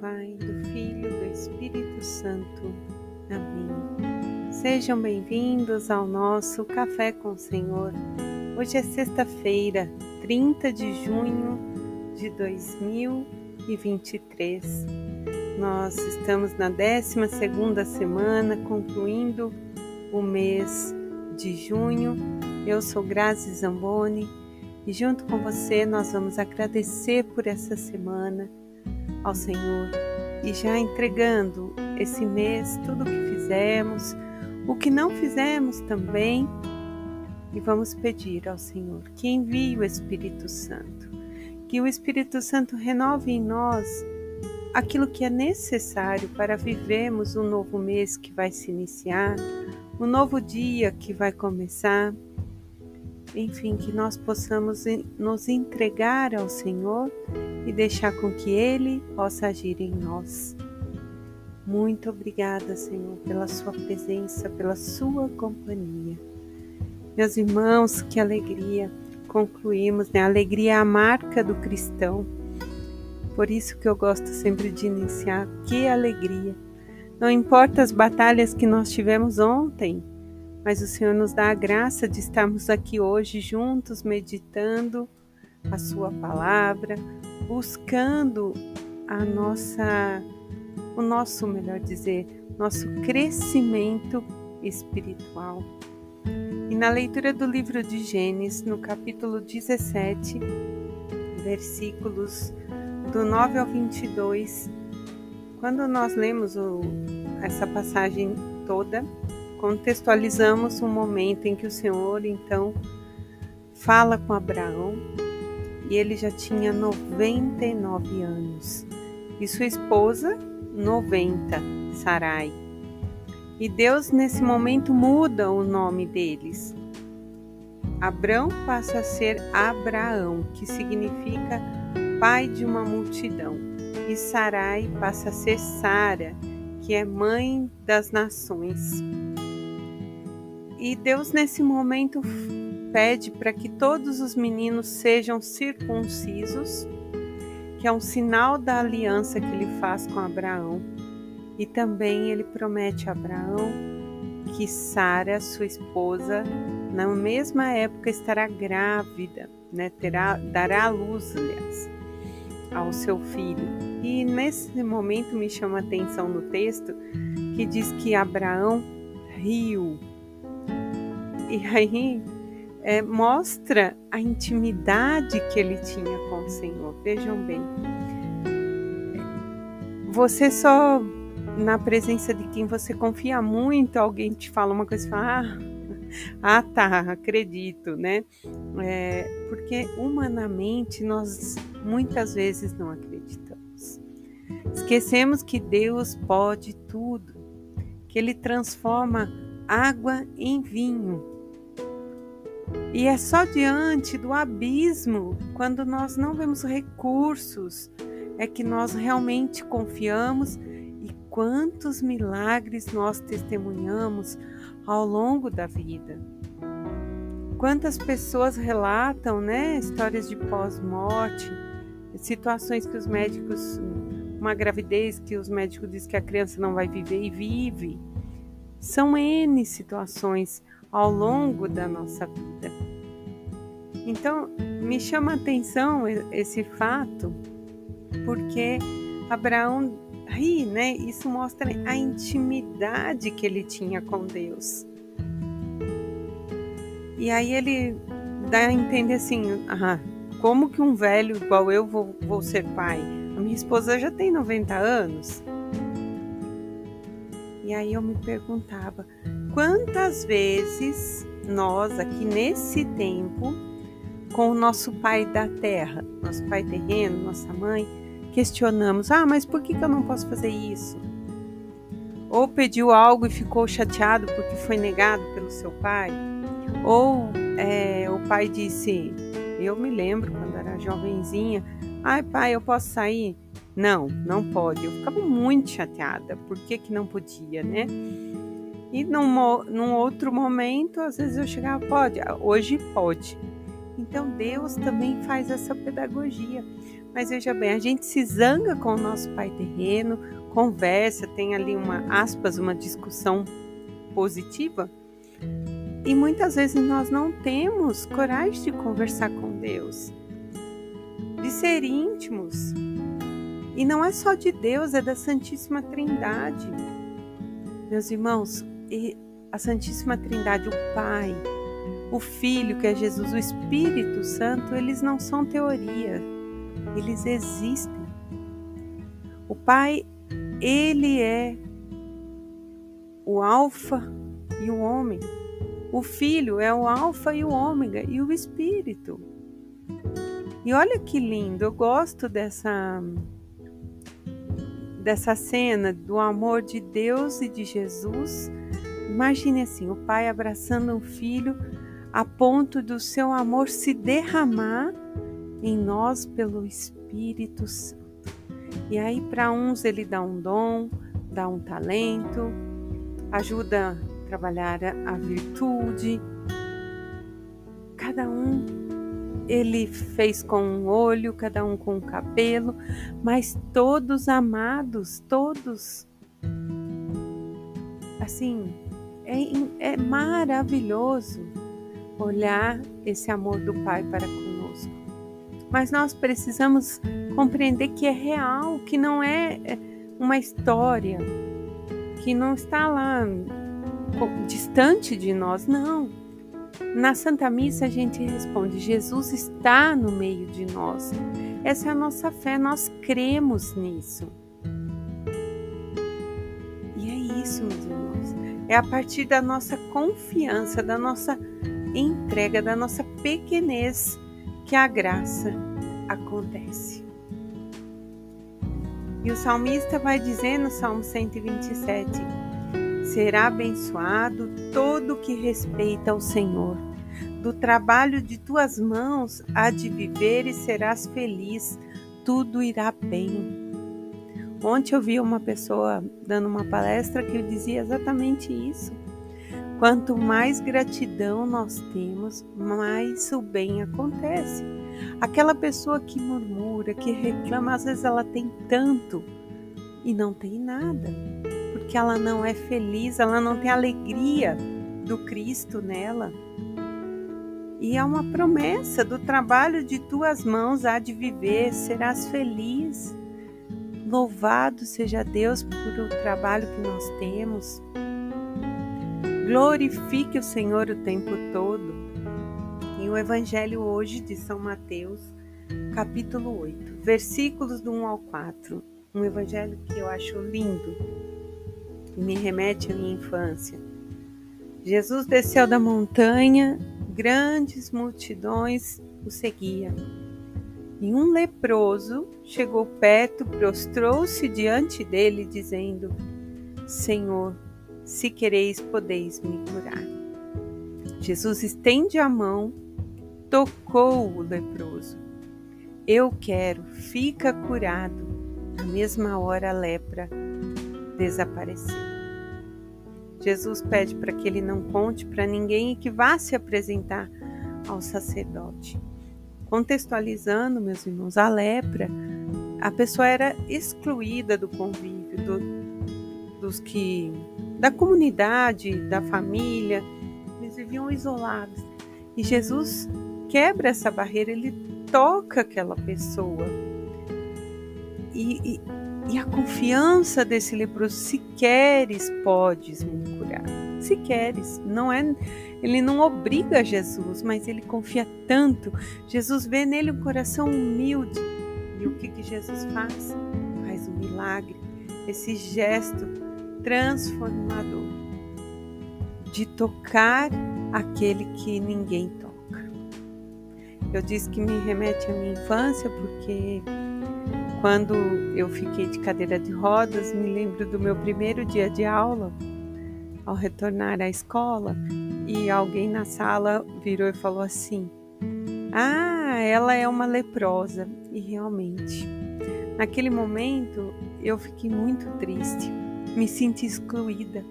Pai, do Filho, do Espírito Santo. Amém. Sejam bem-vindos ao nosso Café com o Senhor. Hoje é sexta-feira, 30 de junho de 2023. Nós estamos na 12 semana, concluindo o mês de junho. Eu sou Grazi Zamboni e junto com você nós vamos agradecer por essa semana ao Senhor e já entregando esse mês tudo o que fizemos, o que não fizemos também, e vamos pedir ao Senhor que envie o Espírito Santo, que o Espírito Santo renove em nós aquilo que é necessário para vivermos um novo mês que vai se iniciar, um novo dia que vai começar enfim, que nós possamos nos entregar ao Senhor e deixar com que Ele possa agir em nós. Muito obrigada, Senhor, pela Sua presença, pela Sua companhia. Meus irmãos, que alegria! Concluímos, né? Alegria é a marca do cristão. Por isso que eu gosto sempre de iniciar. Que alegria! Não importa as batalhas que nós tivemos ontem, mas o Senhor nos dá a graça de estarmos aqui hoje juntos, meditando a Sua palavra, buscando a nossa, o nosso, melhor dizer, nosso crescimento espiritual. E na leitura do livro de Gênesis, no capítulo 17, versículos do 9 ao 22, quando nós lemos o, essa passagem toda, contextualizamos um momento em que o Senhor então fala com Abraão e ele já tinha 99 anos e sua esposa 90, Sarai. E Deus nesse momento muda o nome deles. Abrão passa a ser Abraão, que significa pai de uma multidão, e Sarai passa a ser Sara, que é mãe das nações. E Deus, nesse momento, pede para que todos os meninos sejam circuncisos, que é um sinal da aliança que ele faz com Abraão. E também ele promete a Abraão que Sara, sua esposa, na mesma época estará grávida, né? Terá, dará luz, aliás, ao seu filho. E nesse momento me chama a atenção no texto que diz que Abraão riu e aí é, mostra a intimidade que ele tinha com o Senhor. Vejam bem, você só na presença de quem você confia muito, alguém te fala uma coisa e fala, ah, ah tá, acredito, né? É, porque humanamente nós muitas vezes não acreditamos. Esquecemos que Deus pode tudo, que Ele transforma água em vinho e é só diante do abismo, quando nós não vemos recursos, é que nós realmente confiamos e quantos milagres nós testemunhamos ao longo da vida. Quantas pessoas relatam, né, histórias de pós-morte, situações que os médicos, uma gravidez que os médicos dizem que a criança não vai viver e vive. São N situações ao longo da nossa vida. Então, me chama a atenção esse fato, porque Abraão ri, né? Isso mostra a intimidade que ele tinha com Deus. E aí ele dá a entender assim: ah, como que um velho igual eu vou, vou ser pai? A minha esposa já tem 90 anos. E aí eu me perguntava: quantas vezes nós aqui nesse tempo, com o nosso pai da terra, nosso pai terreno, nossa mãe, questionamos: ah, mas por que, eu não posso fazer isso? Ou pediu algo e ficou chateado porque foi negado pelo seu pai? Ou é, o pai disse: Eu me lembro quando era jovenzinha, ai pai, eu posso sair? Não, não pode. Eu ficava muito chateada. Por que, que não podia, né? E num, num outro momento, às vezes eu chegava, pode, hoje pode. Então Deus também faz essa pedagogia. Mas veja bem, a gente se zanga com o nosso pai terreno, conversa, tem ali uma aspas, uma discussão positiva. E muitas vezes nós não temos coragem de conversar com Deus, de ser íntimos. E não é só de Deus, é da Santíssima Trindade. Meus irmãos, a Santíssima Trindade, o Pai, o Filho, que é Jesus, o Espírito Santo, eles não são teoria, eles existem. O Pai, ele é o Alfa e o Ômega. O Filho é o Alfa e o Ômega e o Espírito. E olha que lindo, eu gosto dessa dessa cena do amor de Deus e de Jesus. Imagine assim, o pai abraçando um filho a ponto do seu amor se derramar em nós pelo Espírito Santo. E aí, para uns, ele dá um dom, dá um talento, ajuda a trabalhar a virtude. Cada um ele fez com um olho, cada um com um cabelo, mas todos amados, todos. Assim, é, é maravilhoso olhar esse amor do Pai para conosco. Mas nós precisamos compreender que é real, que não é, é uma história, que não está lá distante de nós, não. Na Santa Missa a gente responde: Jesus está no meio de nós. Essa é a nossa fé, nós cremos nisso. E é isso, meus irmãos. É a partir da nossa confiança, da nossa entrega da nossa pequenez que a graça acontece. E o salmista vai dizer no Salmo 127: Será abençoado todo que respeita o Senhor. Do trabalho de tuas mãos há de viver e serás feliz, tudo irá bem. Ontem eu vi uma pessoa dando uma palestra que dizia exatamente isso. Quanto mais gratidão nós temos, mais o bem acontece. Aquela pessoa que murmura, que reclama, às vezes ela tem tanto e não tem nada, porque ela não é feliz, ela não tem alegria do Cristo nela. E é uma promessa do trabalho de tuas mãos há de viver, serás feliz. Louvado seja Deus por o trabalho que nós temos. Glorifique o Senhor o tempo todo. E o Evangelho hoje de São Mateus, capítulo 8, versículos do 1 ao 4. Um evangelho que eu acho lindo e me remete à minha infância. Jesus desceu da montanha, grandes multidões o seguiam. E um leproso chegou perto, prostrou-se diante dele, dizendo: Senhor, se quereis, podeis me curar. Jesus estende a mão, tocou o leproso. Eu quero, fica curado. Na mesma hora a lepra desapareceu. Jesus pede para que ele não conte para ninguém e que vá se apresentar ao sacerdote. Contextualizando, meus irmãos, a lepra, a pessoa era excluída do convívio, do, dos que da comunidade, da família. Eles viviam isolados. E Jesus quebra essa barreira, ele toca aquela pessoa. E, e, e a confiança desse leproso, se queres, podes me curar. Se queres, não é, ele não obriga Jesus, mas ele confia tanto. Jesus vê nele um coração humilde. E o que, que Jesus faz? Faz um milagre. Esse gesto transformador de tocar aquele que ninguém toca. Eu disse que me remete à minha infância porque quando eu fiquei de cadeira de rodas, me lembro do meu primeiro dia de aula, ao retornar à escola, e alguém na sala virou e falou assim: Ah, ela é uma leprosa. E realmente, naquele momento eu fiquei muito triste me sinto excluída.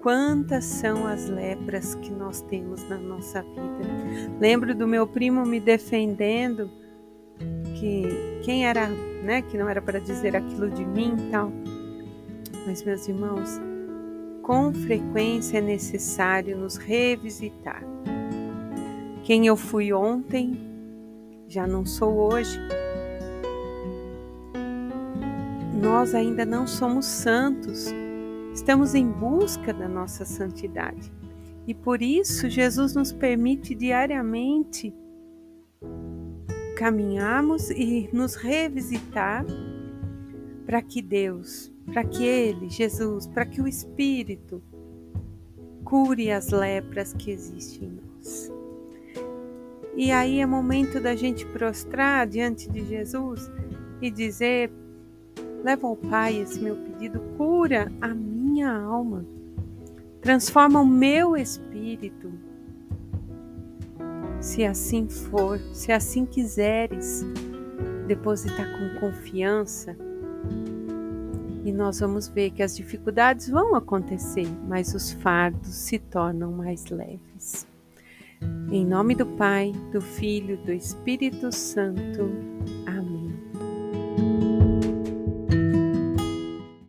Quantas são as lepras que nós temos na nossa vida? Lembro do meu primo me defendendo que quem era, né, que não era para dizer aquilo de mim tal. Mas meus irmãos, com frequência é necessário nos revisitar. Quem eu fui ontem, já não sou hoje. Nós ainda não somos santos, estamos em busca da nossa santidade. E por isso Jesus nos permite diariamente caminharmos e nos revisitar para que Deus, para que Ele, Jesus, para que o Espírito cure as lepras que existem em nós. E aí é momento da gente prostrar diante de Jesus e dizer: leva ao Pai esse meu pedido, cura a minha alma transforma o meu espírito. Se assim for, se assim quiseres, depositar com confiança, e nós vamos ver que as dificuldades vão acontecer, mas os fardos se tornam mais leves. Em nome do Pai, do Filho, do Espírito Santo. Amém.